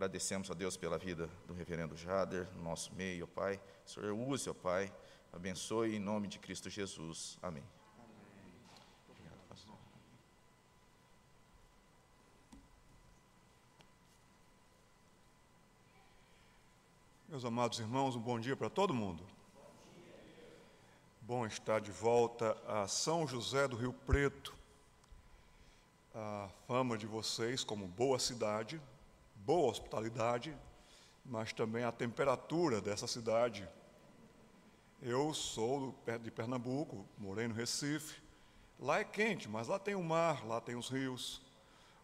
Agradecemos a Deus pela vida do reverendo Jader, no nosso meio, ó Pai. O Senhor use, ó Pai, abençoe em nome de Cristo Jesus. Amém. Meus amados irmãos, um bom dia para todo mundo. Bom estar de volta a São José do Rio Preto. A fama de vocês como boa cidade, boa hospitalidade, mas também a temperatura dessa cidade. Eu sou de Pernambuco, morei no Recife. Lá é quente, mas lá tem o mar, lá tem os rios.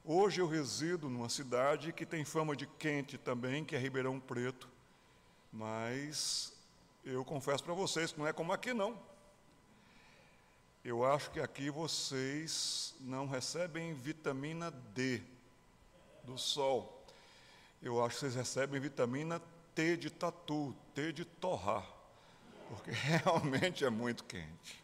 Hoje eu resido numa cidade que tem fama de quente também, que é Ribeirão Preto. Mas eu confesso para vocês que não é como aqui não. Eu acho que aqui vocês não recebem vitamina D do sol. Eu acho que vocês recebem vitamina T de tatu, T de torrar, porque realmente é muito quente.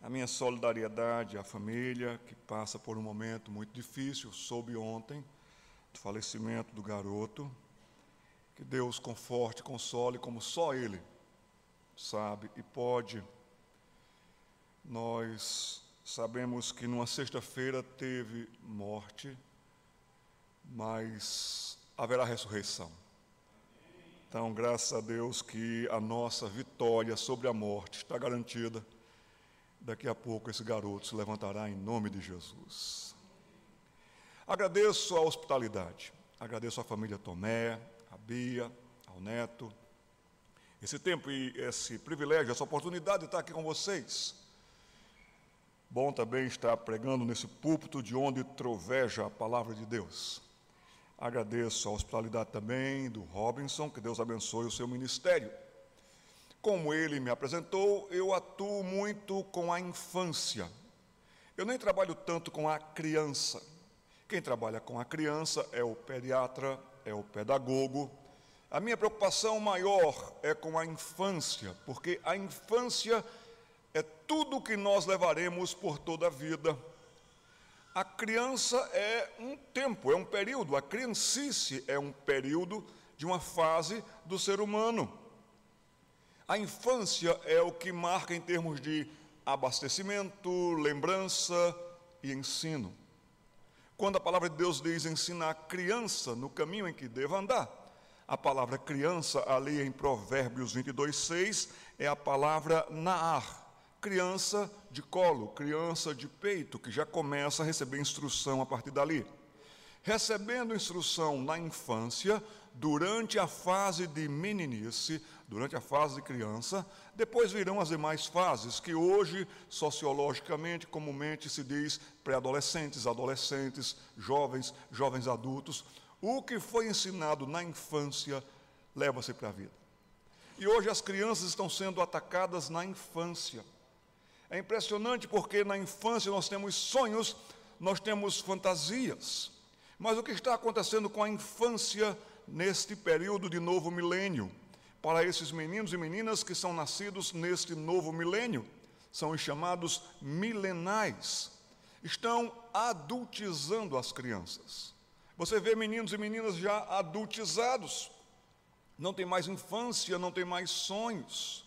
A minha solidariedade à família que passa por um momento muito difícil, soube ontem do falecimento do garoto. Que Deus conforte, console como só Ele sabe e pode nós sabemos que numa sexta-feira teve morte, mas haverá ressurreição. Então, graças a Deus que a nossa vitória sobre a morte está garantida. Daqui a pouco esse garoto se levantará em nome de Jesus. Agradeço a hospitalidade, agradeço à família Tomé, a Bia, ao Neto, esse tempo e esse privilégio, essa oportunidade de estar aqui com vocês. Bom também estar pregando nesse púlpito de onde troveja a palavra de Deus. Agradeço a hospitalidade também do Robinson, que Deus abençoe o seu ministério. Como ele me apresentou, eu atuo muito com a infância. Eu nem trabalho tanto com a criança. Quem trabalha com a criança é o pediatra, é o pedagogo. A minha preocupação maior é com a infância, porque a infância é tudo que nós levaremos por toda a vida. A criança é um tempo, é um período, a criancice é um período de uma fase do ser humano. A infância é o que marca em termos de abastecimento, lembrança e ensino. Quando a palavra de Deus diz ensinar a criança no caminho em que deva andar, a palavra criança ali em Provérbios 22, 6 é a palavra naar, criança de colo, criança de peito, que já começa a receber instrução a partir dali. Recebendo instrução na infância, durante a fase de meninice, durante a fase de criança, depois virão as demais fases, que hoje, sociologicamente, comumente se diz pré-adolescentes, adolescentes, jovens, jovens adultos. O que foi ensinado na infância leva-se para a vida. E hoje as crianças estão sendo atacadas na infância. É impressionante porque na infância nós temos sonhos, nós temos fantasias. Mas o que está acontecendo com a infância neste período de novo milênio? Para esses meninos e meninas que são nascidos neste novo milênio, são os chamados milenais. Estão adultizando as crianças. Você vê meninos e meninas já adultizados, não tem mais infância, não tem mais sonhos.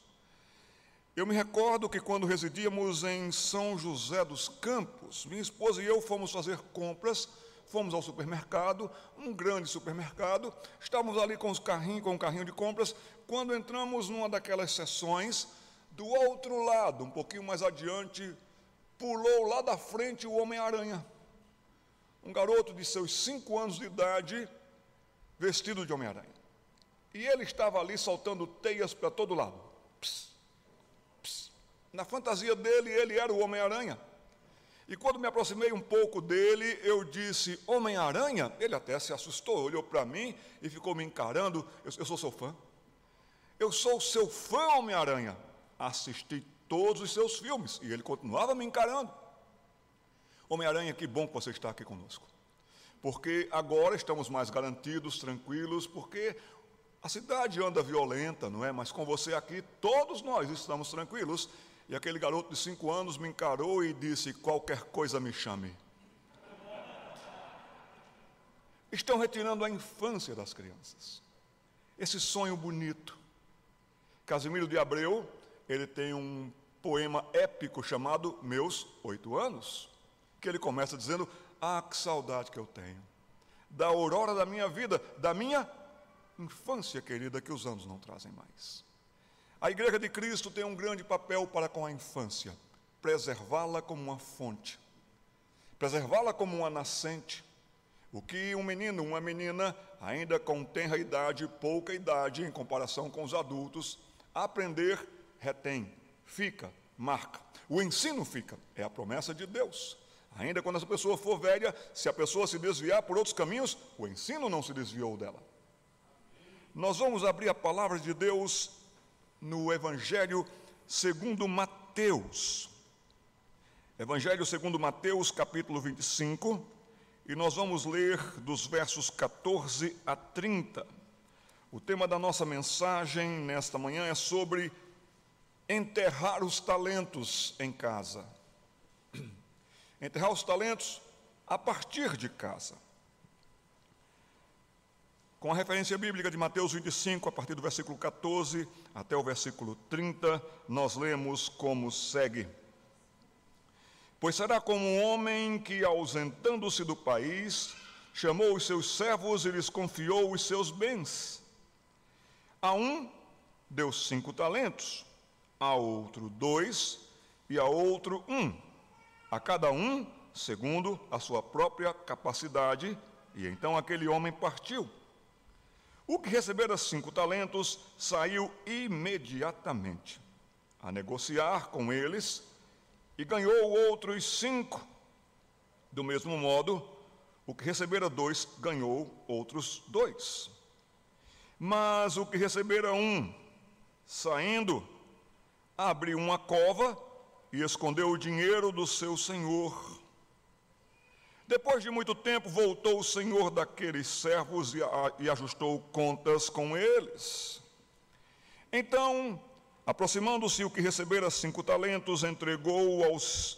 Eu me recordo que quando residíamos em São José dos Campos, minha esposa e eu fomos fazer compras, fomos ao supermercado, um grande supermercado, estávamos ali com os carrinhos, com o carrinho de compras, quando entramos numa daquelas sessões, do outro lado, um pouquinho mais adiante, pulou lá da frente o Homem-Aranha. Um garoto de seus cinco anos de idade, vestido de Homem-Aranha. E ele estava ali soltando teias para todo lado. Psst na fantasia dele, ele era o Homem-Aranha. E quando me aproximei um pouco dele, eu disse: Homem-Aranha? Ele até se assustou, olhou para mim e ficou me encarando. Eu, eu sou seu fã. Eu sou seu fã, Homem-Aranha. Assisti todos os seus filmes e ele continuava me encarando. Homem-Aranha, que bom que você está aqui conosco. Porque agora estamos mais garantidos, tranquilos, porque a cidade anda violenta, não é? Mas com você aqui, todos nós estamos tranquilos e aquele garoto de cinco anos me encarou e disse: Qualquer coisa me chame. estão retirando a infância das crianças. Esse sonho bonito. Casimiro de Abreu, ele tem um poema épico chamado Meus Oito Anos, que ele começa dizendo: Ah, que saudade que eu tenho, da aurora da minha vida, da minha infância querida, que os anos não trazem mais. A Igreja de Cristo tem um grande papel para com a infância, preservá-la como uma fonte, preservá-la como uma nascente. O que um menino, uma menina, ainda com tenra idade, pouca idade em comparação com os adultos, aprender, retém, fica, marca. O ensino fica, é a promessa de Deus. Ainda quando essa pessoa for velha, se a pessoa se desviar por outros caminhos, o ensino não se desviou dela. Nós vamos abrir a palavra de Deus no Evangelho segundo Mateus. Evangelho segundo Mateus, capítulo 25, e nós vamos ler dos versos 14 a 30. O tema da nossa mensagem nesta manhã é sobre enterrar os talentos em casa. Enterrar os talentos a partir de casa. Com a referência bíblica de Mateus 25, a partir do versículo 14 até o versículo 30, nós lemos como segue: Pois será como um homem que, ausentando-se do país, chamou os seus servos e lhes confiou os seus bens. A um deu cinco talentos, a outro dois e a outro um, a cada um segundo a sua própria capacidade, e então aquele homem partiu. O que recebera cinco talentos saiu imediatamente a negociar com eles e ganhou outros cinco. Do mesmo modo, o que recebera dois ganhou outros dois. Mas o que recebera um, saindo, abriu uma cova e escondeu o dinheiro do seu senhor. Depois de muito tempo, voltou o senhor daqueles servos e, a, e ajustou contas com eles. Então, aproximando-se o que recebera cinco talentos, entregou aos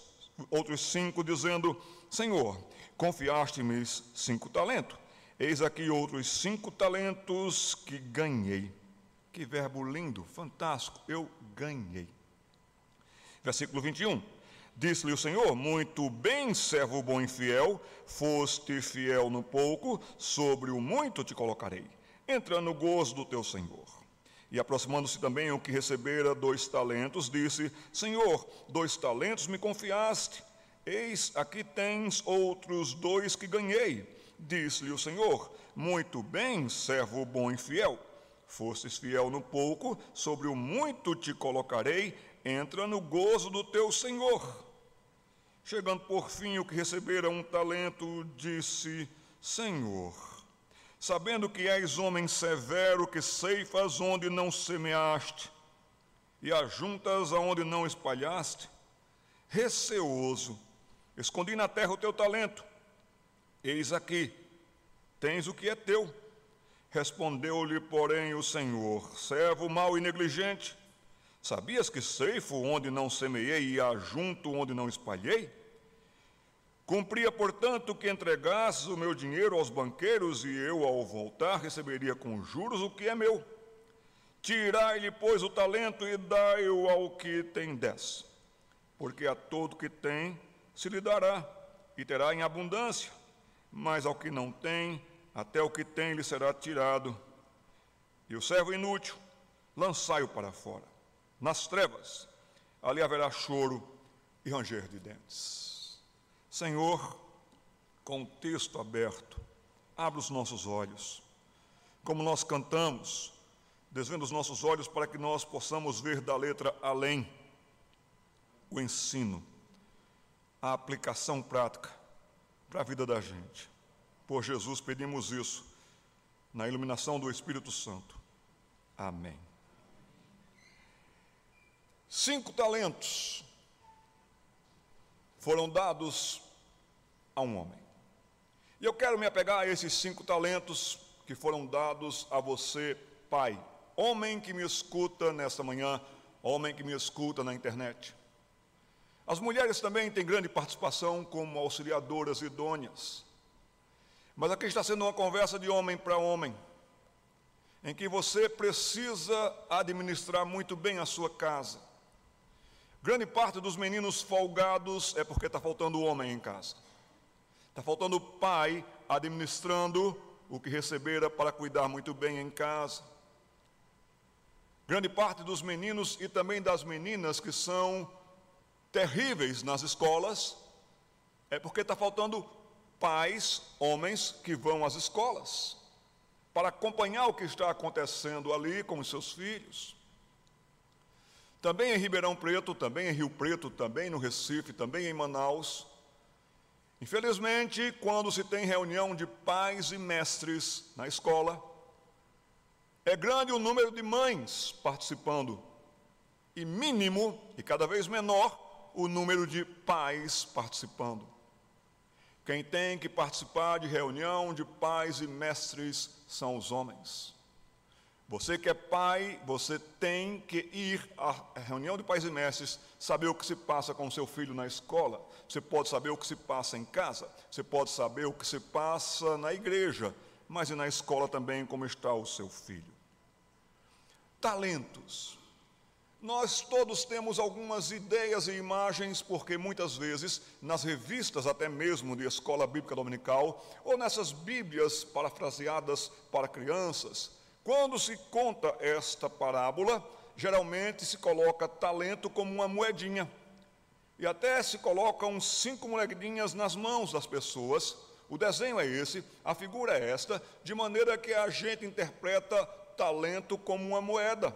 outros cinco, dizendo: Senhor, confiaste-me cinco talentos. Eis aqui outros cinco talentos que ganhei. Que verbo lindo, fantástico, eu ganhei. Versículo 21. Disse-lhe o Senhor: Muito bem, servo bom e fiel, foste fiel no pouco, sobre o muito te colocarei. Entra no gozo do teu Senhor. E aproximando-se também o que recebera dois talentos, disse: Senhor, dois talentos me confiaste. Eis aqui tens outros dois que ganhei. Disse-lhe o Senhor: Muito bem, servo bom e fiel. Fostes fiel no pouco, sobre o muito te colocarei, entra no gozo do teu Senhor. Chegando por fim o que recebera um talento, disse: Senhor, sabendo que és homem severo, que ceifas onde não semeaste, e ajuntas aonde não espalhaste, receoso, escondi na terra o teu talento. Eis aqui, tens o que é teu. Respondeu-lhe, porém, o Senhor: servo mau e negligente, sabias que ceifo onde não semeei e ajunto onde não espalhei? Cumpria, portanto, que entregasses o meu dinheiro aos banqueiros e eu, ao voltar, receberia com juros o que é meu. Tirai-lhe, pois, o talento e dai-o ao que tem dez. Porque a todo que tem se lhe dará e terá em abundância, mas ao que não tem, até o que tem lhe será tirado. E o servo inútil, lançai-o para fora, nas trevas, ali haverá choro e ranger de dentes. Senhor, com o texto aberto, abre os nossos olhos, como nós cantamos, desvendo os nossos olhos para que nós possamos ver da letra além o ensino, a aplicação prática para a vida da gente. Por Jesus pedimos isso, na iluminação do Espírito Santo. Amém. Cinco talentos foram dados a um homem. E eu quero me apegar a esses cinco talentos que foram dados a você, pai, homem que me escuta nesta manhã, homem que me escuta na internet. As mulheres também têm grande participação como auxiliadoras idôneas. Mas aqui está sendo uma conversa de homem para homem, em que você precisa administrar muito bem a sua casa. Grande parte dos meninos folgados é porque está faltando homem em casa. Está faltando pai administrando o que recebera para cuidar muito bem em casa. Grande parte dos meninos e também das meninas que são terríveis nas escolas é porque está faltando pais, homens que vão às escolas para acompanhar o que está acontecendo ali com os seus filhos. Também em Ribeirão Preto, também em Rio Preto, também no Recife, também em Manaus. Infelizmente, quando se tem reunião de pais e mestres na escola, é grande o número de mães participando e mínimo e cada vez menor o número de pais participando. Quem tem que participar de reunião de pais e mestres são os homens. Você que é pai, você tem que ir à reunião de pais e mestres, saber o que se passa com o seu filho na escola. Você pode saber o que se passa em casa, você pode saber o que se passa na igreja, mas e na escola também como está o seu filho. Talentos. Nós todos temos algumas ideias e imagens, porque muitas vezes, nas revistas, até mesmo de escola bíblica dominical, ou nessas Bíblias parafraseadas para crianças, quando se conta esta parábola, geralmente se coloca talento como uma moedinha. E até se colocam cinco moedinhas nas mãos das pessoas. O desenho é esse, a figura é esta, de maneira que a gente interpreta talento como uma moeda.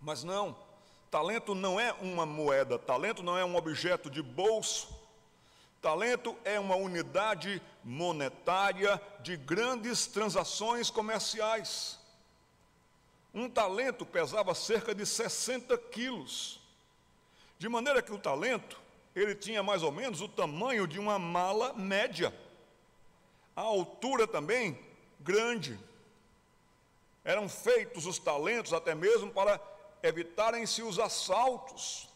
Mas não, talento não é uma moeda, talento não é um objeto de bolso. Talento é uma unidade monetária de grandes transações comerciais. Um talento pesava cerca de 60 quilos, de maneira que o talento ele tinha mais ou menos o tamanho de uma mala média, a altura também grande. Eram feitos os talentos até mesmo para evitarem-se os assaltos,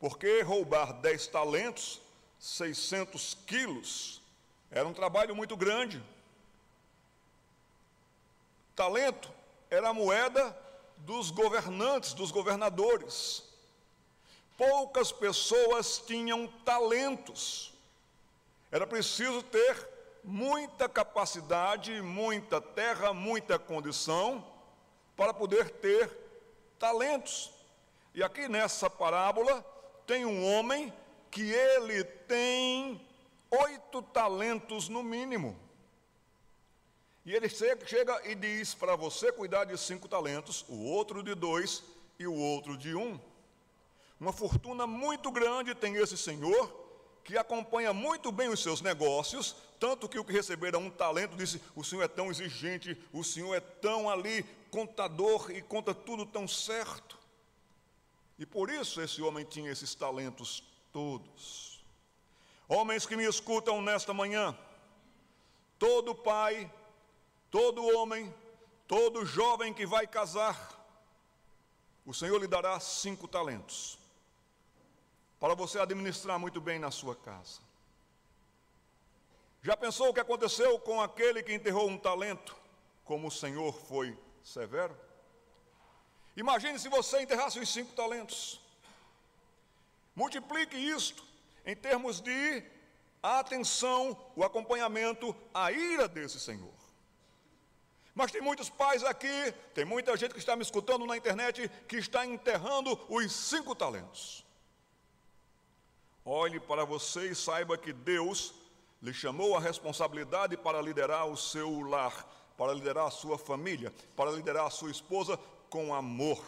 porque roubar 10 talentos, 600 quilos, era um trabalho muito grande. Talento era a moeda dos governantes, dos governadores. Poucas pessoas tinham talentos. Era preciso ter muita capacidade, muita terra, muita condição para poder ter talentos. E aqui nessa parábola tem um homem que ele tem oito talentos no mínimo. E ele chega e diz para você cuidar de cinco talentos, o outro de dois e o outro de um. Uma fortuna muito grande tem esse senhor, que acompanha muito bem os seus negócios, tanto que o que receberam um talento disse: O senhor é tão exigente, o senhor é tão ali contador e conta tudo tão certo. E por isso esse homem tinha esses talentos todos. Homens que me escutam nesta manhã, todo pai, todo homem, todo jovem que vai casar, o Senhor lhe dará cinco talentos para você administrar muito bem na sua casa. Já pensou o que aconteceu com aquele que enterrou um talento, como o Senhor foi severo. Imagine se você enterrasse os cinco talentos. Multiplique isto em termos de atenção, o acompanhamento, a ira desse Senhor. Mas tem muitos pais aqui, tem muita gente que está me escutando na internet que está enterrando os cinco talentos. Olhe para você e saiba que Deus lhe chamou a responsabilidade para liderar o seu lar, para liderar a sua família, para liderar a sua esposa com amor,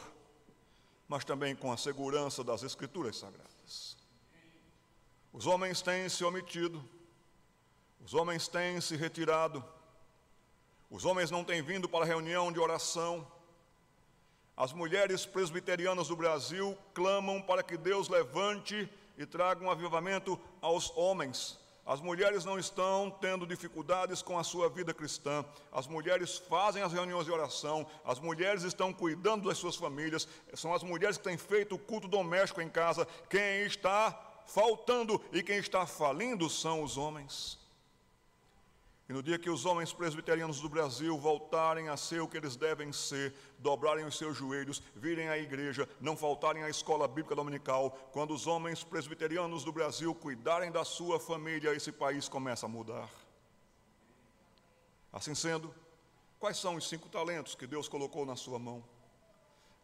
mas também com a segurança das Escrituras Sagradas. Os homens têm se omitido, os homens têm se retirado, os homens não têm vindo para a reunião de oração. As mulheres presbiterianas do Brasil clamam para que Deus levante e traga um avivamento aos homens as mulheres não estão tendo dificuldades com a sua vida cristã. As mulheres fazem as reuniões de oração. As mulheres estão cuidando das suas famílias. São as mulheres que têm feito o culto doméstico em casa. Quem está faltando e quem está falindo são os homens. E no dia que os homens presbiterianos do Brasil voltarem a ser o que eles devem ser, dobrarem os seus joelhos, virem à igreja, não faltarem à escola bíblica dominical, quando os homens presbiterianos do Brasil cuidarem da sua família, esse país começa a mudar. Assim sendo, quais são os cinco talentos que Deus colocou na sua mão?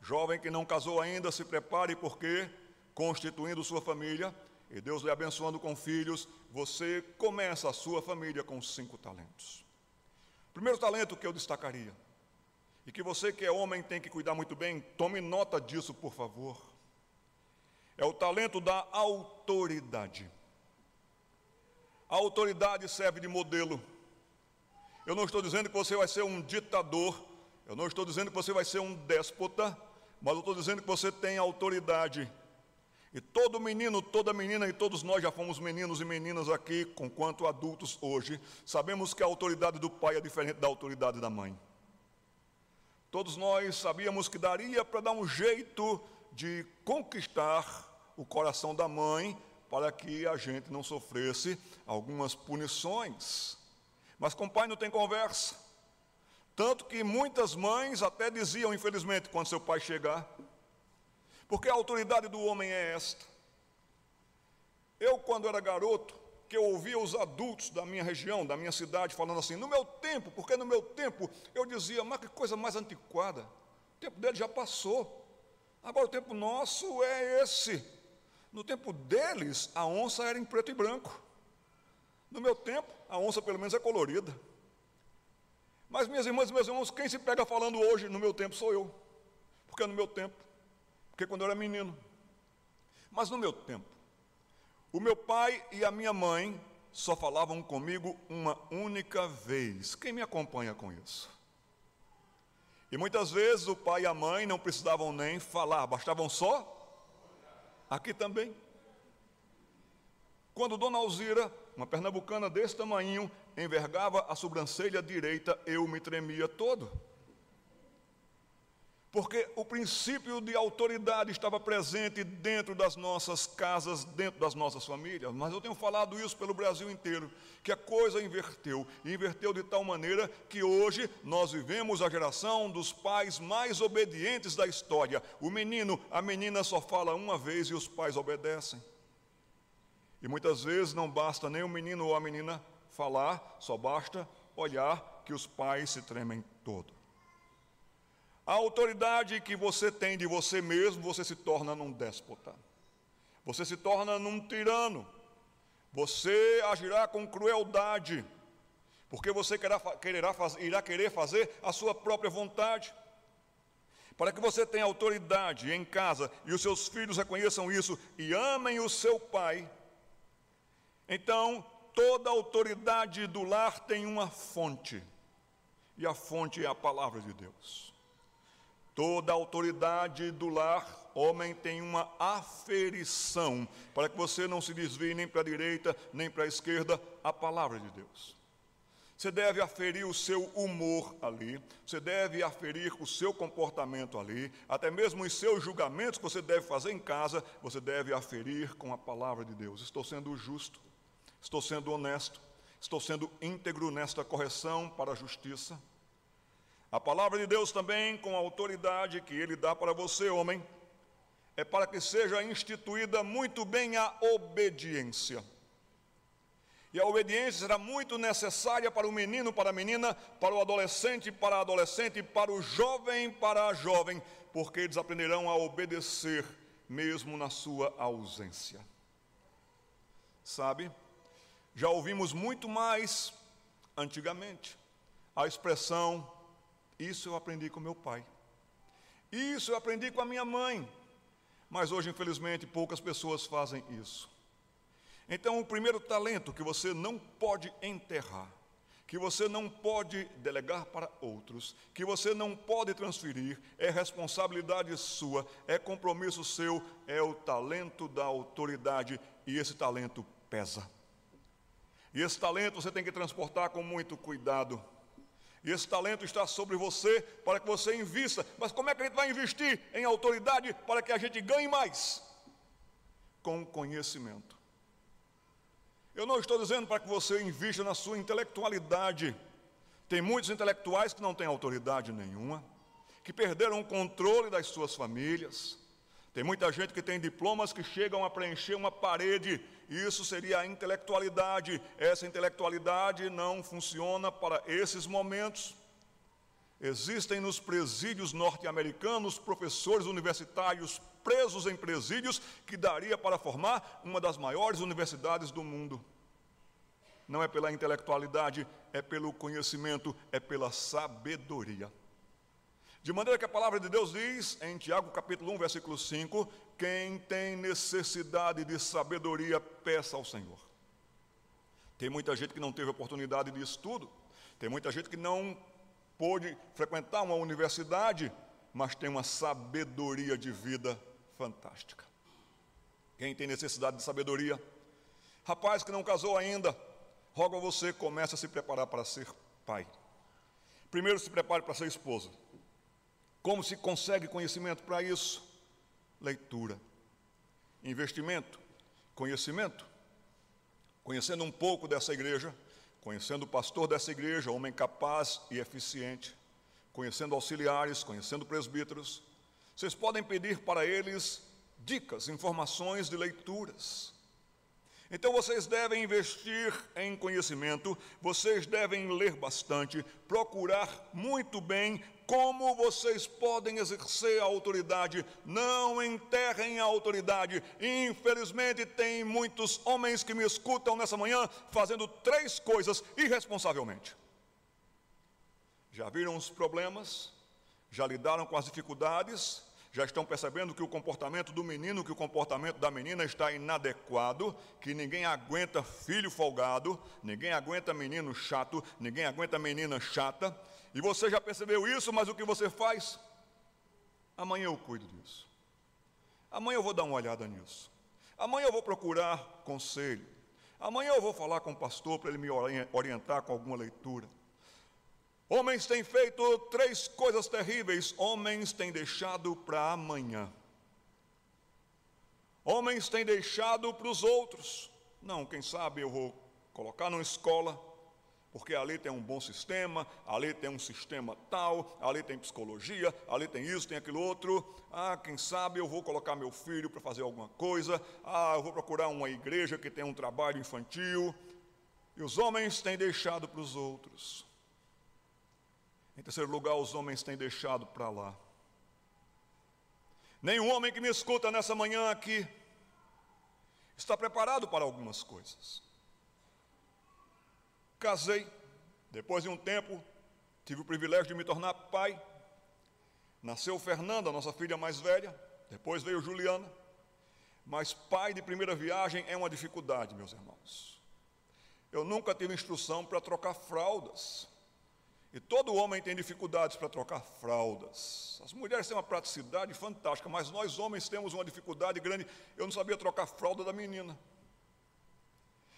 Jovem que não casou ainda, se prepare, porque, constituindo sua família, e Deus lhe abençoando com filhos, você começa a sua família com cinco talentos. Primeiro talento que eu destacaria, e que você que é homem tem que cuidar muito bem, tome nota disso, por favor. É o talento da autoridade. A autoridade serve de modelo. Eu não estou dizendo que você vai ser um ditador, eu não estou dizendo que você vai ser um déspota, mas eu estou dizendo que você tem autoridade e todo menino, toda menina, e todos nós já fomos meninos e meninas aqui, conquanto adultos hoje, sabemos que a autoridade do pai é diferente da autoridade da mãe. Todos nós sabíamos que daria para dar um jeito de conquistar o coração da mãe para que a gente não sofresse algumas punições. Mas com o pai não tem conversa. Tanto que muitas mães até diziam, infelizmente, quando seu pai chegar, porque a autoridade do homem é esta. Eu, quando era garoto, que eu ouvia os adultos da minha região, da minha cidade, falando assim, no meu tempo, porque no meu tempo eu dizia, mas que coisa mais antiquada, o tempo dele já passou, agora o tempo nosso é esse. No tempo deles, a onça era em preto e branco. No meu tempo, a onça pelo menos é colorida. Mas minhas irmãs e meus irmãos, quem se pega falando hoje no meu tempo sou eu. Porque no meu tempo porque quando eu era menino. Mas no meu tempo, o meu pai e a minha mãe só falavam comigo uma única vez. Quem me acompanha com isso? E muitas vezes o pai e a mãe não precisavam nem falar, bastavam só. Aqui também. Quando Dona Alzira, uma pernambucana desse tamanho, envergava a sobrancelha direita, eu me tremia todo. Porque o princípio de autoridade estava presente dentro das nossas casas, dentro das nossas famílias. Mas eu tenho falado isso pelo Brasil inteiro, que a coisa inverteu. E inverteu de tal maneira que hoje nós vivemos a geração dos pais mais obedientes da história. O menino, a menina só fala uma vez e os pais obedecem. E muitas vezes não basta nem o menino ou a menina falar, só basta olhar que os pais se tremem todo. A autoridade que você tem de você mesmo, você se torna num déspota. Você se torna num tirano. Você agirá com crueldade, porque você querá, quererá, irá querer fazer a sua própria vontade. Para que você tenha autoridade em casa e os seus filhos reconheçam isso e amem o seu pai, então toda autoridade do lar tem uma fonte, e a fonte é a palavra de Deus. Toda autoridade do lar, homem, tem uma aferição, para que você não se desvie nem para a direita, nem para a esquerda, a palavra de Deus. Você deve aferir o seu humor ali, você deve aferir o seu comportamento ali, até mesmo os seus julgamentos que você deve fazer em casa, você deve aferir com a palavra de Deus. Estou sendo justo, estou sendo honesto, estou sendo íntegro nesta correção para a justiça. A palavra de Deus também, com a autoridade que Ele dá para você, homem, é para que seja instituída muito bem a obediência. E a obediência será muito necessária para o menino, para a menina, para o adolescente, para a adolescente, para o jovem, para a jovem, porque eles aprenderão a obedecer mesmo na sua ausência. Sabe? Já ouvimos muito mais antigamente a expressão isso eu aprendi com meu pai. Isso eu aprendi com a minha mãe. Mas hoje, infelizmente, poucas pessoas fazem isso. Então, o primeiro talento que você não pode enterrar, que você não pode delegar para outros, que você não pode transferir, é responsabilidade sua, é compromisso seu, é o talento da autoridade, e esse talento pesa. E esse talento você tem que transportar com muito cuidado. E esse talento está sobre você para que você invista. Mas como é que a gente vai investir em autoridade para que a gente ganhe mais? Com conhecimento. Eu não estou dizendo para que você invista na sua intelectualidade. Tem muitos intelectuais que não têm autoridade nenhuma, que perderam o controle das suas famílias. Tem muita gente que tem diplomas que chegam a preencher uma parede. Isso seria a intelectualidade. Essa intelectualidade não funciona para esses momentos. Existem nos presídios norte-americanos professores universitários presos em presídios que daria para formar uma das maiores universidades do mundo. Não é pela intelectualidade, é pelo conhecimento, é pela sabedoria. De maneira que a palavra de Deus diz, em Tiago capítulo 1, versículo 5, quem tem necessidade de sabedoria, peça ao Senhor. Tem muita gente que não teve oportunidade de estudo, tem muita gente que não pôde frequentar uma universidade, mas tem uma sabedoria de vida fantástica. Quem tem necessidade de sabedoria? Rapaz que não casou ainda, rogo a você, comece a se preparar para ser pai. Primeiro se prepare para ser esposa. Como se consegue conhecimento para isso? Leitura. Investimento, conhecimento. Conhecendo um pouco dessa igreja, conhecendo o pastor dessa igreja, homem capaz e eficiente, conhecendo auxiliares, conhecendo presbíteros, vocês podem pedir para eles dicas, informações de leituras. Então vocês devem investir em conhecimento, vocês devem ler bastante, procurar muito bem como vocês podem exercer a autoridade. Não enterrem a autoridade. Infelizmente, tem muitos homens que me escutam nessa manhã fazendo três coisas irresponsavelmente. Já viram os problemas? Já lidaram com as dificuldades? Já estão percebendo que o comportamento do menino, que o comportamento da menina está inadequado, que ninguém aguenta filho folgado, ninguém aguenta menino chato, ninguém aguenta menina chata. E você já percebeu isso, mas o que você faz? Amanhã eu cuido disso. Amanhã eu vou dar uma olhada nisso. Amanhã eu vou procurar conselho. Amanhã eu vou falar com o pastor para ele me orientar com alguma leitura. Homens têm feito três coisas terríveis. Homens têm deixado para amanhã. Homens têm deixado para os outros. Não, quem sabe eu vou colocar numa escola, porque ali tem um bom sistema, ali tem um sistema tal, ali tem psicologia, ali tem isso, tem aquilo outro. Ah, quem sabe eu vou colocar meu filho para fazer alguma coisa. Ah, eu vou procurar uma igreja que tem um trabalho infantil. E os homens têm deixado para os outros. Em terceiro lugar, os homens têm deixado para lá. Nenhum homem que me escuta nessa manhã aqui está preparado para algumas coisas. Casei, depois de um tempo, tive o privilégio de me tornar pai. Nasceu Fernanda, nossa filha mais velha, depois veio Juliana. Mas pai de primeira viagem é uma dificuldade, meus irmãos. Eu nunca tive instrução para trocar fraldas. E todo homem tem dificuldades para trocar fraldas. As mulheres têm uma praticidade fantástica, mas nós homens temos uma dificuldade grande. Eu não sabia trocar fralda da menina.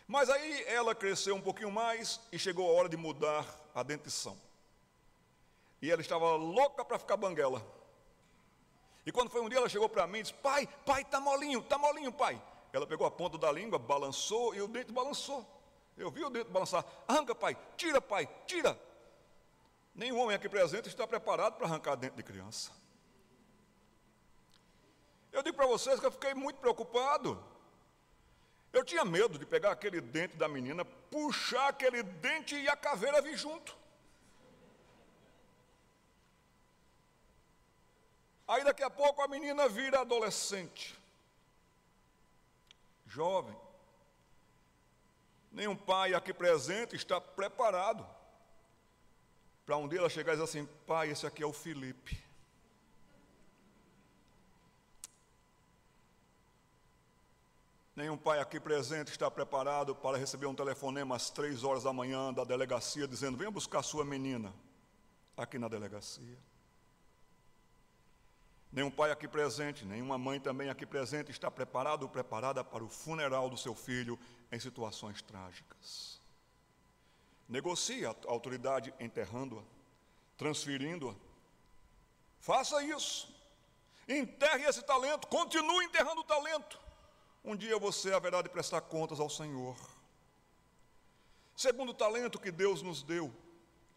Mas aí ela cresceu um pouquinho mais e chegou a hora de mudar a dentição. E ela estava louca para ficar banguela. E quando foi um dia, ela chegou para mim e disse: Pai, pai, tá molinho, tá molinho, pai. Ela pegou a ponta da língua, balançou e o dente balançou. Eu vi o dente balançar. Arranca, pai, tira, pai, tira. Nenhum homem aqui presente está preparado para arrancar dentro de criança. Eu digo para vocês que eu fiquei muito preocupado. Eu tinha medo de pegar aquele dente da menina, puxar aquele dente e a caveira vir junto. Aí daqui a pouco a menina vira adolescente, jovem. Nenhum pai aqui presente está preparado para um dia ela chegar e dizer assim: pai, esse aqui é o Felipe. Nenhum pai aqui presente está preparado para receber um telefonema às três horas da manhã da delegacia dizendo: venha buscar sua menina aqui na delegacia. Nenhum pai aqui presente, nenhuma mãe também aqui presente está preparado ou preparada para o funeral do seu filho em situações trágicas. Negocie a autoridade enterrando-a, transferindo-a. Faça isso. Enterre esse talento, continue enterrando o talento. Um dia você haverá de prestar contas ao Senhor. Segundo talento que Deus nos deu,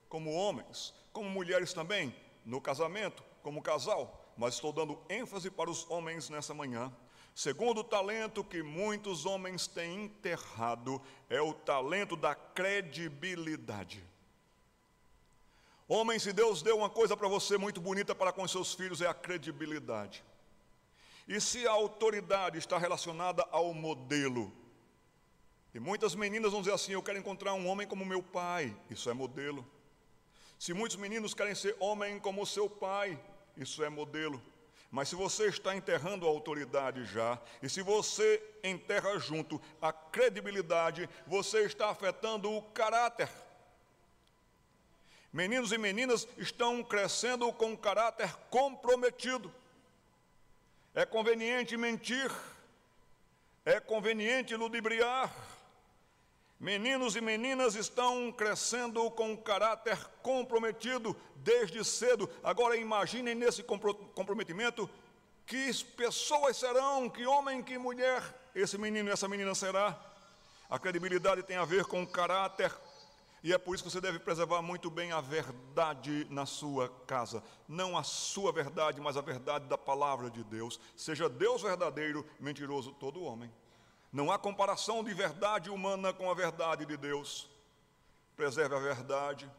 como homens, como mulheres também, no casamento, como casal, mas estou dando ênfase para os homens nessa manhã. Segundo talento que muitos homens têm enterrado é o talento da credibilidade. Homem, se Deus deu uma coisa para você muito bonita para com seus filhos, é a credibilidade. E se a autoridade está relacionada ao modelo, e muitas meninas vão dizer assim: Eu quero encontrar um homem como meu pai, isso é modelo. Se muitos meninos querem ser homem como seu pai, isso é modelo. Mas se você está enterrando a autoridade já, e se você enterra junto a credibilidade, você está afetando o caráter. Meninos e meninas estão crescendo com caráter comprometido. É conveniente mentir, é conveniente ludibriar. Meninos e meninas estão crescendo com caráter comprometido desde cedo. Agora imaginem nesse comprometimento que pessoas serão, que homem, que mulher esse menino e essa menina será. A credibilidade tem a ver com o caráter e é por isso que você deve preservar muito bem a verdade na sua casa. Não a sua verdade, mas a verdade da palavra de Deus. Seja Deus verdadeiro, mentiroso todo homem. Não há comparação de verdade humana com a verdade de Deus. Preserve a verdade.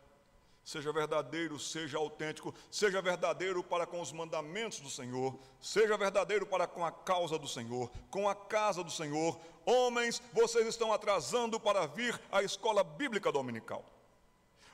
Seja verdadeiro, seja autêntico, seja verdadeiro para com os mandamentos do Senhor, seja verdadeiro para com a causa do Senhor, com a casa do Senhor, Homens, vocês estão atrasando para vir à escola bíblica dominical.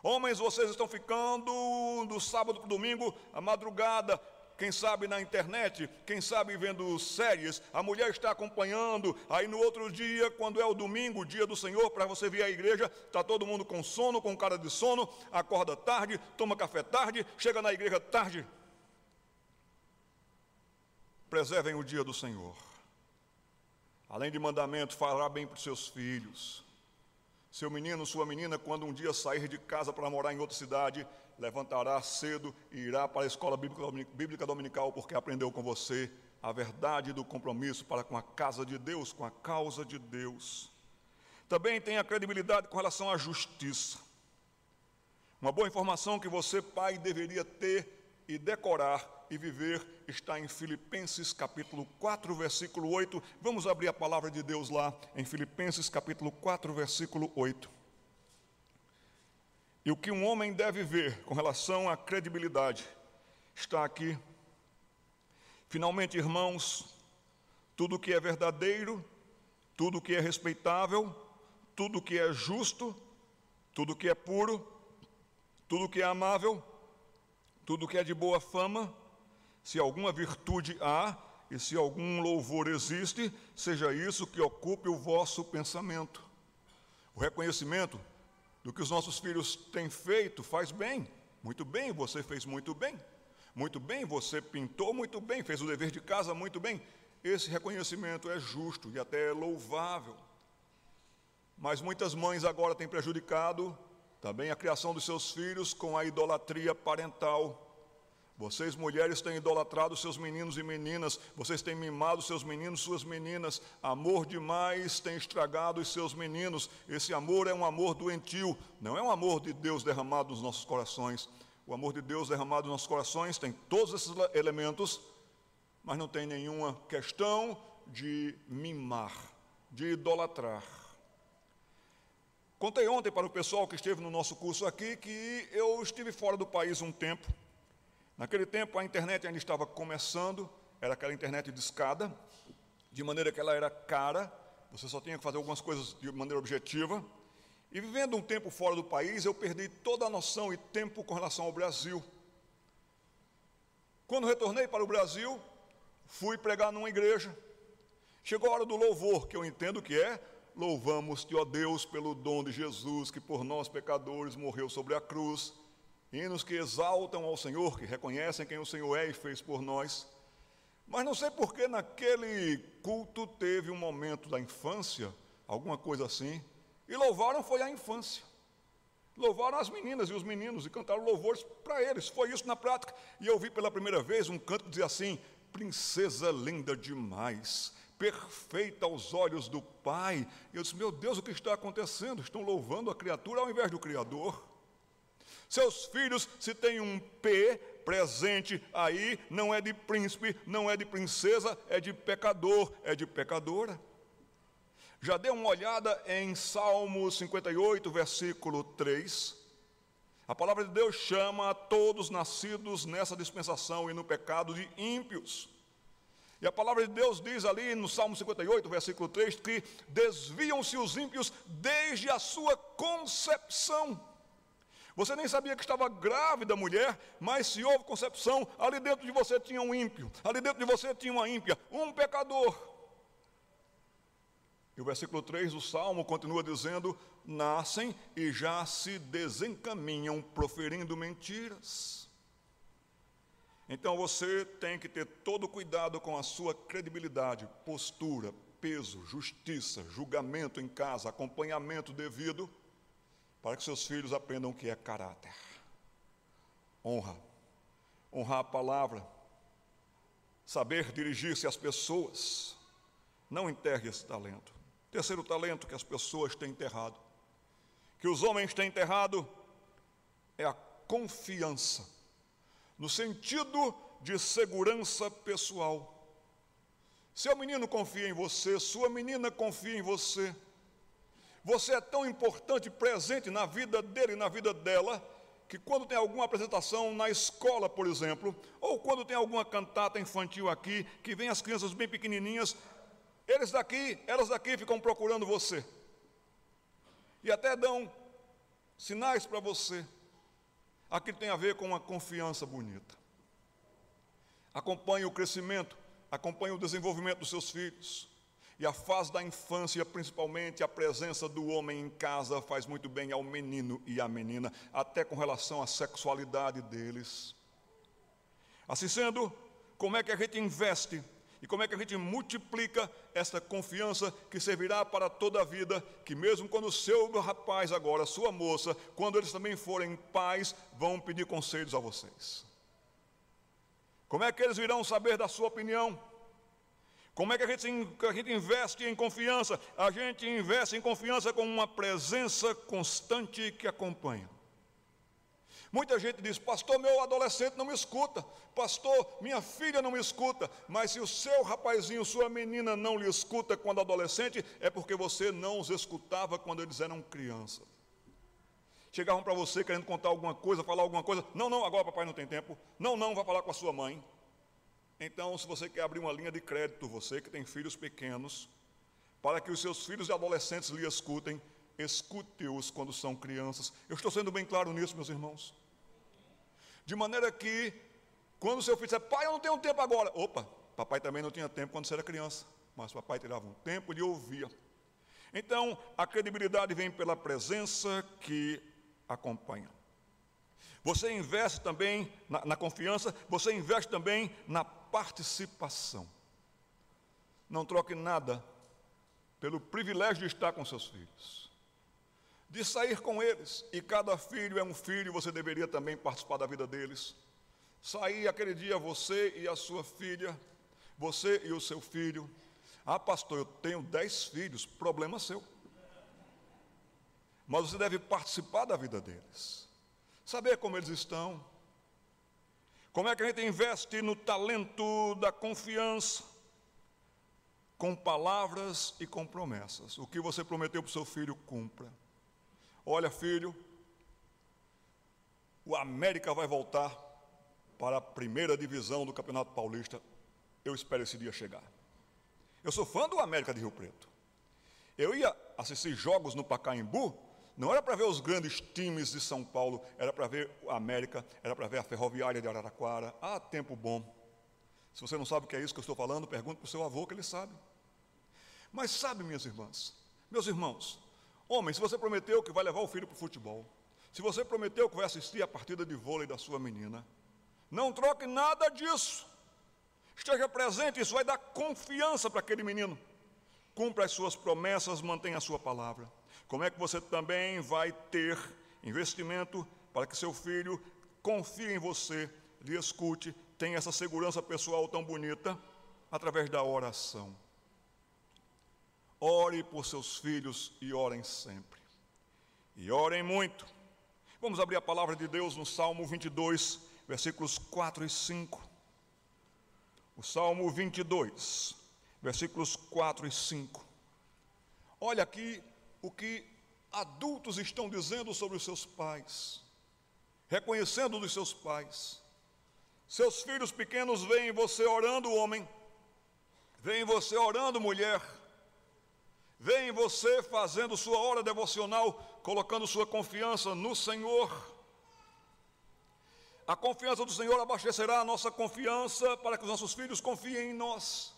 Homens, vocês estão ficando do sábado para o domingo, à madrugada, quem sabe na internet, quem sabe vendo séries, a mulher está acompanhando, aí no outro dia, quando é o domingo, dia do Senhor, para você vir à igreja, está todo mundo com sono, com cara de sono, acorda tarde, toma café tarde, chega na igreja tarde. Preservem o dia do Senhor. Além de mandamento, falar bem para os seus filhos. Seu menino, sua menina, quando um dia sair de casa para morar em outra cidade, levantará cedo e irá para a escola bíblica dominical, porque aprendeu com você a verdade do compromisso para com a casa de Deus, com a causa de Deus. Também tem a credibilidade com relação à justiça. Uma boa informação que você, pai, deveria ter e decorar e viver está em Filipenses capítulo 4, versículo 8. Vamos abrir a palavra de Deus lá em Filipenses capítulo 4, versículo 8. E o que um homem deve ver com relação à credibilidade está aqui. Finalmente, irmãos, tudo que é verdadeiro, tudo que é respeitável, tudo que é justo, tudo que é puro, tudo que é amável, tudo que é de boa fama, se alguma virtude há e se algum louvor existe, seja isso que ocupe o vosso pensamento. O reconhecimento do que os nossos filhos têm feito faz bem, muito bem, você fez muito bem, muito bem, você pintou muito bem, fez o dever de casa muito bem. Esse reconhecimento é justo e até é louvável. Mas muitas mães agora têm prejudicado também a criação dos seus filhos com a idolatria parental vocês, mulheres, têm idolatrado seus meninos e meninas, vocês têm mimado seus meninos, suas meninas. Amor demais tem estragado os seus meninos. Esse amor é um amor doentio, não é um amor de Deus derramado nos nossos corações. O amor de Deus derramado nos nossos corações tem todos esses elementos, mas não tem nenhuma questão de mimar, de idolatrar. Contei ontem para o pessoal que esteve no nosso curso aqui que eu estive fora do país um tempo Naquele tempo a internet ainda estava começando, era aquela internet de escada, de maneira que ela era cara, você só tinha que fazer algumas coisas de maneira objetiva. E vivendo um tempo fora do país, eu perdi toda a noção e tempo com relação ao Brasil. Quando retornei para o Brasil, fui pregar numa igreja. Chegou a hora do louvor, que eu entendo que é louvamos-te, ó Deus, pelo dom de Jesus, que por nós pecadores morreu sobre a cruz hinos que exaltam ao Senhor, que reconhecem quem o Senhor é e fez por nós. Mas não sei por que naquele culto teve um momento da infância, alguma coisa assim, e louvaram foi a infância. Louvaram as meninas e os meninos e cantaram louvores para eles. Foi isso na prática. E eu vi pela primeira vez um canto que dizia assim: Princesa linda demais, perfeita aos olhos do Pai. Eu disse: Meu Deus, o que está acontecendo? Estão louvando a criatura ao invés do Criador. Seus filhos, se tem um P presente aí, não é de príncipe, não é de princesa, é de pecador, é de pecadora. Já dê uma olhada em Salmo 58, versículo 3. A palavra de Deus chama a todos nascidos nessa dispensação e no pecado de ímpios. E a palavra de Deus diz ali no Salmo 58, versículo 3, que desviam-se os ímpios desde a sua concepção. Você nem sabia que estava grávida, mulher, mas se houve concepção, ali dentro de você tinha um ímpio, ali dentro de você tinha uma ímpia, um pecador. E o versículo 3 do Salmo continua dizendo: nascem e já se desencaminham proferindo mentiras. Então você tem que ter todo cuidado com a sua credibilidade, postura, peso, justiça, julgamento em casa, acompanhamento devido, para que seus filhos aprendam o que é caráter. Honra, honrar a palavra, saber dirigir-se às pessoas. Não enterre esse talento. Terceiro talento que as pessoas têm enterrado, que os homens têm enterrado, é a confiança no sentido de segurança pessoal. Seu menino confia em você, sua menina confia em você. Você é tão importante, presente na vida dele e na vida dela, que quando tem alguma apresentação na escola, por exemplo, ou quando tem alguma cantata infantil aqui, que vem as crianças bem pequenininhas, eles daqui, elas daqui ficam procurando você. E até dão sinais para você. Aquilo tem a ver com uma confiança bonita. Acompanhe o crescimento, acompanhe o desenvolvimento dos seus filhos. E a fase da infância, principalmente a presença do homem em casa, faz muito bem ao menino e à menina, até com relação à sexualidade deles. Assim sendo, como é que a gente investe e como é que a gente multiplica essa confiança que servirá para toda a vida, que mesmo quando o seu rapaz agora, sua moça, quando eles também forem pais, vão pedir conselhos a vocês. Como é que eles irão saber da sua opinião? Como é que a gente, a gente investe em confiança? A gente investe em confiança com uma presença constante que acompanha. Muita gente diz, pastor, meu adolescente não me escuta, pastor, minha filha não me escuta, mas se o seu rapazinho, sua menina não lhe escuta quando adolescente, é porque você não os escutava quando eles eram crianças. Chegavam para você querendo contar alguma coisa, falar alguma coisa, não, não, agora papai não tem tempo, não, não, vai falar com a sua mãe. Então, se você quer abrir uma linha de crédito, você que tem filhos pequenos, para que os seus filhos e adolescentes lhe escutem, escute-os quando são crianças. Eu estou sendo bem claro nisso, meus irmãos. De maneira que, quando seu filho disser, pai, eu não tenho tempo agora. Opa, papai também não tinha tempo quando você era criança, mas papai tirava um tempo de ouvir. Então, a credibilidade vem pela presença que acompanha. Você investe também na, na, confiança, você investe também na participação. Não troque nada pelo privilégio de estar com seus filhos de sair com eles. E cada filho é um filho, você deveria também participar da vida deles. Sair aquele dia você e a sua filha, você e o seu filho. Ah, pastor, eu tenho dez filhos, problema seu. Mas você deve participar da vida deles, saber como eles estão, como é que a gente investe no talento da confiança, com palavras e com promessas. O que você prometeu para o seu filho, cumpra. Olha, filho, o América vai voltar para a primeira divisão do Campeonato Paulista. Eu espero esse dia chegar. Eu sou fã do América de Rio Preto. Eu ia assistir jogos no Pacaembu, não era para ver os grandes times de São Paulo, era para ver o América, era para ver a Ferroviária de Araraquara. Ah, tempo bom. Se você não sabe o que é isso que eu estou falando, pergunte para o seu avô que ele sabe. Mas sabe, minhas irmãs, meus irmãos, Homem, se você prometeu que vai levar o filho para o futebol, se você prometeu que vai assistir a partida de vôlei da sua menina, não troque nada disso. Esteja presente, isso vai dar confiança para aquele menino. Cumpra as suas promessas, mantenha a sua palavra. Como é que você também vai ter investimento para que seu filho confie em você, lhe escute, tenha essa segurança pessoal tão bonita através da oração. ore por seus filhos e orem sempre. E orem muito. Vamos abrir a palavra de Deus no Salmo 22, versículos 4 e 5. O Salmo 22, versículos 4 e 5. Olha aqui o que adultos estão dizendo sobre os seus pais, reconhecendo dos seus pais. Seus filhos pequenos veem você orando, homem, veem você orando, mulher, veem você fazendo sua hora devocional, colocando sua confiança no Senhor. A confiança do Senhor abastecerá a nossa confiança para que os nossos filhos confiem em nós.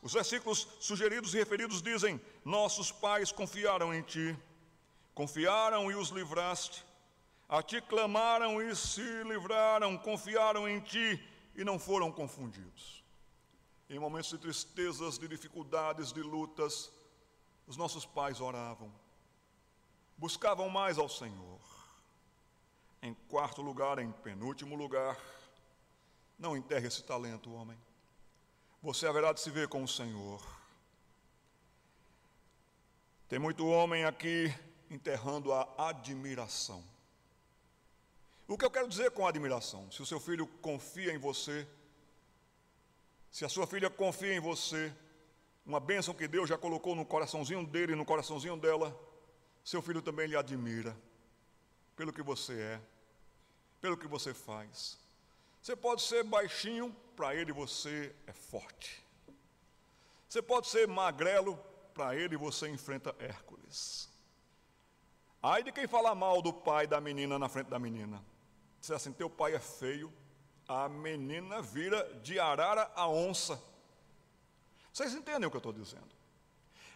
Os versículos sugeridos e referidos dizem: Nossos pais confiaram em ti, confiaram e os livraste, a ti clamaram e se livraram, confiaram em ti e não foram confundidos. Em momentos de tristezas, de dificuldades, de lutas, os nossos pais oravam, buscavam mais ao Senhor. Em quarto lugar, em penúltimo lugar, não enterre esse talento, homem você haverá de se ver com o Senhor. Tem muito homem aqui enterrando a admiração. O que eu quero dizer com admiração? Se o seu filho confia em você, se a sua filha confia em você, uma bênção que Deus já colocou no coraçãozinho dele, no coraçãozinho dela, seu filho também lhe admira pelo que você é, pelo que você faz. Você pode ser baixinho, para ele você é forte. Você pode ser magrelo, para ele você enfrenta Hércules. Aí de quem fala mal do pai da menina na frente da menina. Diz assim: teu pai é feio, a menina vira de arara a onça. Vocês entendem o que eu estou dizendo?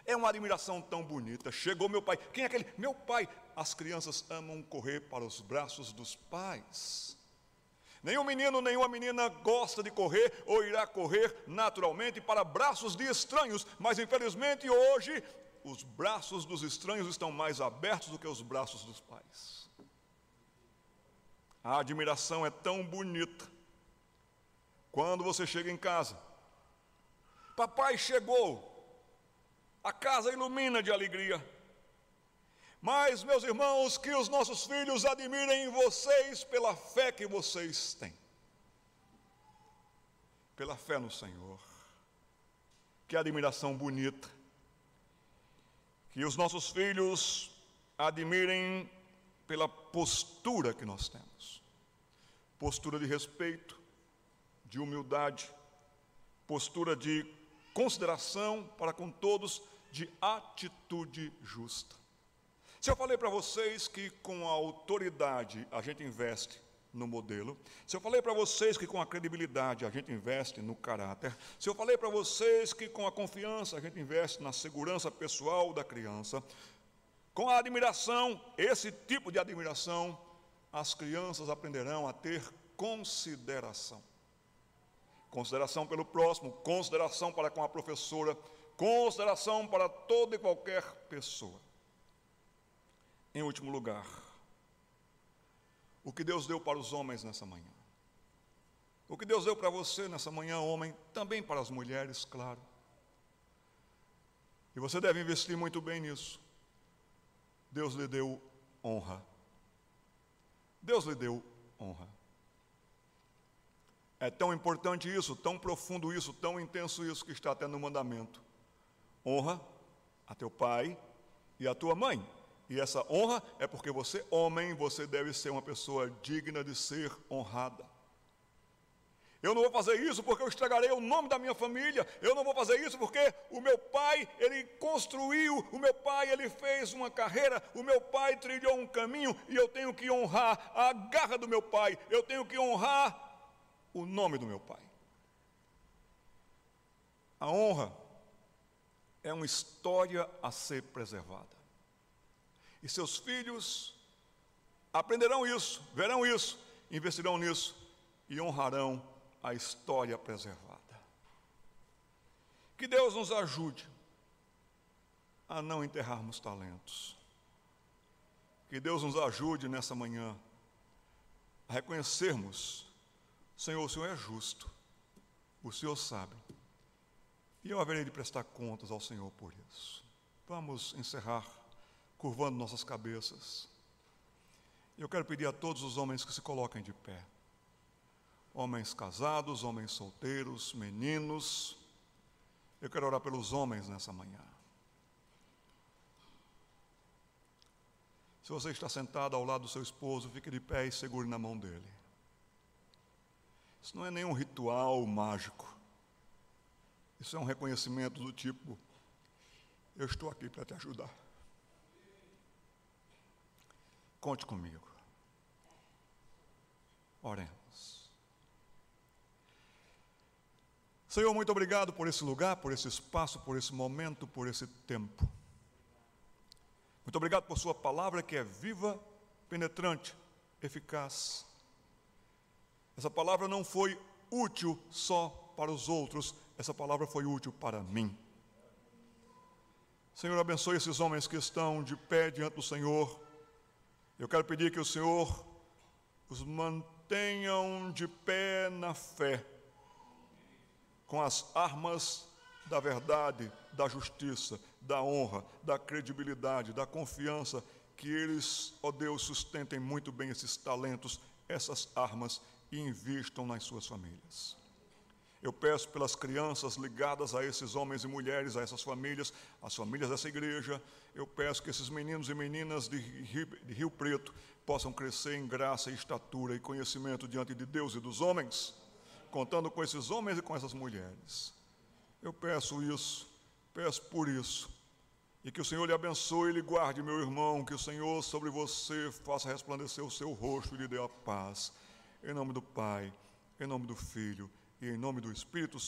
É uma admiração tão bonita. Chegou meu pai. Quem é aquele? Meu pai. As crianças amam correr para os braços dos pais. Nenhum menino, nenhuma menina gosta de correr ou irá correr naturalmente para braços de estranhos, mas infelizmente hoje os braços dos estranhos estão mais abertos do que os braços dos pais. A admiração é tão bonita. Quando você chega em casa, papai chegou, a casa ilumina de alegria. Mas, meus irmãos, que os nossos filhos admirem vocês pela fé que vocês têm. Pela fé no Senhor. Que admiração bonita. Que os nossos filhos admirem pela postura que nós temos. Postura de respeito, de humildade, postura de consideração para com todos, de atitude justa. Se eu falei para vocês que com a autoridade a gente investe no modelo, se eu falei para vocês que com a credibilidade a gente investe no caráter, se eu falei para vocês que com a confiança a gente investe na segurança pessoal da criança, com a admiração, esse tipo de admiração, as crianças aprenderão a ter consideração. Consideração pelo próximo, consideração para com a professora, consideração para toda e qualquer pessoa. Em último lugar, o que Deus deu para os homens nessa manhã. O que Deus deu para você nessa manhã, homem, também para as mulheres, claro. E você deve investir muito bem nisso. Deus lhe deu honra. Deus lhe deu honra. É tão importante isso, tão profundo isso, tão intenso isso que está até no mandamento. Honra a teu pai e a tua mãe. E essa honra é porque você, homem, você deve ser uma pessoa digna de ser honrada. Eu não vou fazer isso porque eu estragarei o nome da minha família. Eu não vou fazer isso porque o meu pai, ele construiu, o meu pai, ele fez uma carreira, o meu pai trilhou um caminho e eu tenho que honrar a garra do meu pai. Eu tenho que honrar o nome do meu pai. A honra é uma história a ser preservada. E seus filhos aprenderão isso, verão isso, investirão nisso e honrarão a história preservada. Que Deus nos ajude a não enterrarmos talentos. Que Deus nos ajude nessa manhã a reconhecermos: Senhor, o Senhor é justo, o Senhor sabe, E eu haverei de prestar contas ao Senhor por isso. Vamos encerrar curvando nossas cabeças. Eu quero pedir a todos os homens que se coloquem de pé. Homens casados, homens solteiros, meninos. Eu quero orar pelos homens nessa manhã. Se você está sentado ao lado do seu esposo, fique de pé e segure na mão dele. Isso não é nenhum ritual mágico. Isso é um reconhecimento do tipo: eu estou aqui para te ajudar. Conte comigo. Oremos. Senhor, muito obrigado por esse lugar, por esse espaço, por esse momento, por esse tempo. Muito obrigado por Sua palavra que é viva, penetrante, eficaz. Essa palavra não foi útil só para os outros, essa palavra foi útil para mim. Senhor, abençoe esses homens que estão de pé diante do Senhor. Eu quero pedir que o Senhor os mantenham de pé na fé, com as armas da verdade, da justiça, da honra, da credibilidade, da confiança, que eles, ó Deus, sustentem muito bem esses talentos, essas armas e invistam nas suas famílias. Eu peço pelas crianças ligadas a esses homens e mulheres, a essas famílias, as famílias dessa igreja. Eu peço que esses meninos e meninas de Rio, de Rio Preto possam crescer em graça, estatura e conhecimento diante de Deus e dos homens, contando com esses homens e com essas mulheres. Eu peço isso, peço por isso. E que o Senhor lhe abençoe e lhe guarde, meu irmão, que o Senhor sobre você faça resplandecer o seu rosto e lhe dê a paz. Em nome do Pai, em nome do Filho e em nome do Espírito Santo.